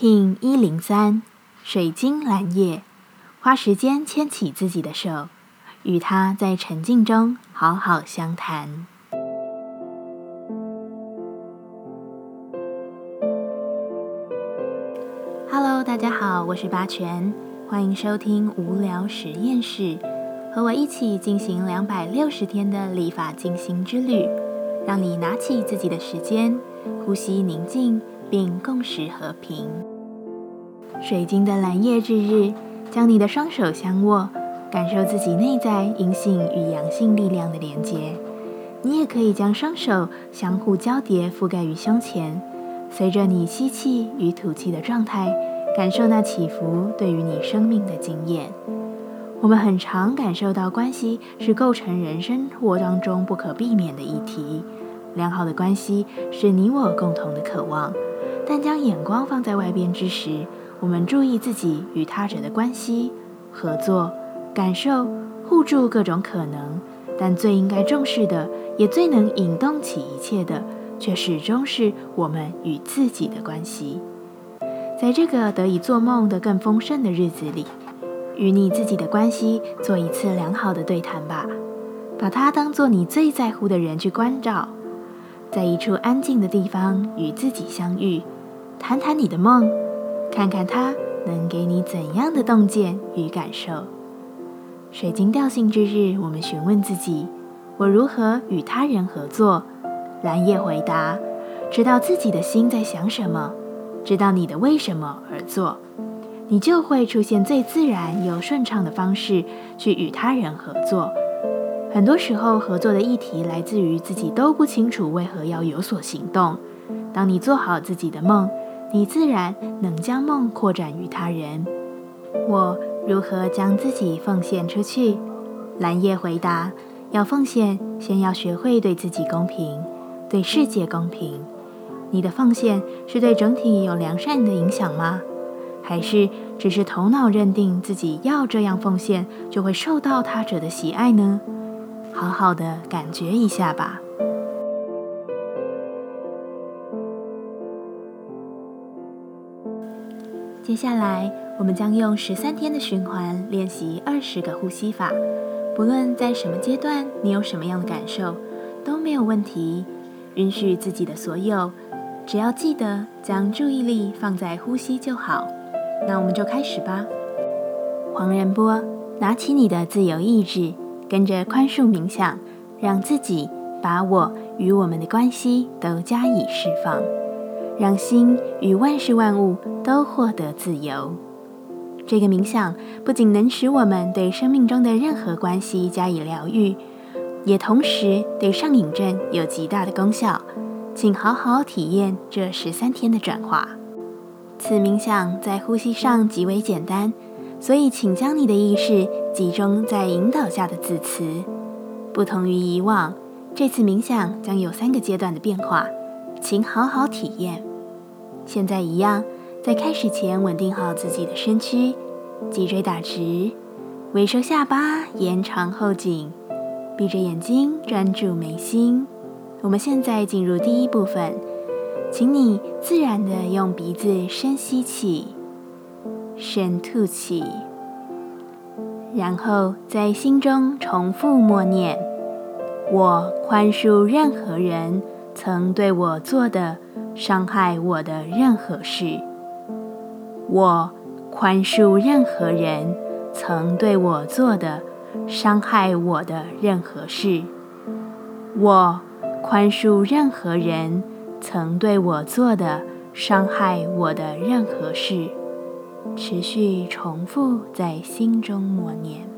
King 一零三，水晶蓝叶，花时间牵起自己的手，与他在沉静中好好相谈。Hello，大家好，我是八全，欢迎收听无聊实验室，和我一起进行两百六十天的立法进行之旅，让你拿起自己的时间，呼吸宁静。并共识和平。水晶的蓝叶之日，将你的双手相握，感受自己内在阴性与阳性力量的连接。你也可以将双手相互交叠，覆盖于胸前，随着你吸气与吐气的状态，感受那起伏对于你生命的经验。我们很常感受到，关系是构成人生活当中不可避免的议题。良好的关系是你我共同的渴望。但将眼光放在外边之时，我们注意自己与他者的关系、合作、感受、互助各种可能。但最应该重视的，也最能引动起一切的，却始终是我们与自己的关系。在这个得以做梦的更丰盛的日子里，与你自己的关系做一次良好的对谈吧，把它当做你最在乎的人去关照，在一处安静的地方与自己相遇。谈谈你的梦，看看它能给你怎样的洞见与感受。水晶调性之日，我们询问自己：我如何与他人合作？蓝叶回答：知道自己的心在想什么，知道你的为什么而做，你就会出现最自然又顺畅的方式去与他人合作。很多时候，合作的议题来自于自己都不清楚为何要有所行动。当你做好自己的梦。你自然能将梦扩展于他人。我如何将自己奉献出去？蓝叶回答：要奉献，先要学会对自己公平，对世界公平。你的奉献是对整体有良善的影响吗？还是只是头脑认定自己要这样奉献，就会受到他者的喜爱呢？好好的感觉一下吧。接下来，我们将用十三天的循环练习二十个呼吸法。不论在什么阶段，你有什么样的感受，都没有问题。允许自己的所有，只要记得将注意力放在呼吸就好。那我们就开始吧。黄仁波，拿起你的自由意志，跟着宽恕冥想，让自己把我与我们的关系都加以释放。让心与万事万物都获得自由。这个冥想不仅能使我们对生命中的任何关系加以疗愈，也同时对上瘾症有极大的功效。请好好体验这十三天的转化。此冥想在呼吸上极为简单，所以请将你的意识集中在引导下的字词。不同于以往，这次冥想将有三个阶段的变化，请好好体验。现在一样，在开始前稳定好自己的身躯，脊椎打直，微收下巴，延长后颈，闭着眼睛专注眉心。我们现在进入第一部分，请你自然的用鼻子深吸气，深吐气，然后在心中重复默念：“我宽恕任何人曾对我做的。”伤害我的任何事，我宽恕任何人曾对我做的伤害我的任何事，我宽恕任何人曾对我做的伤害我的任何事。持续重复在心中默念。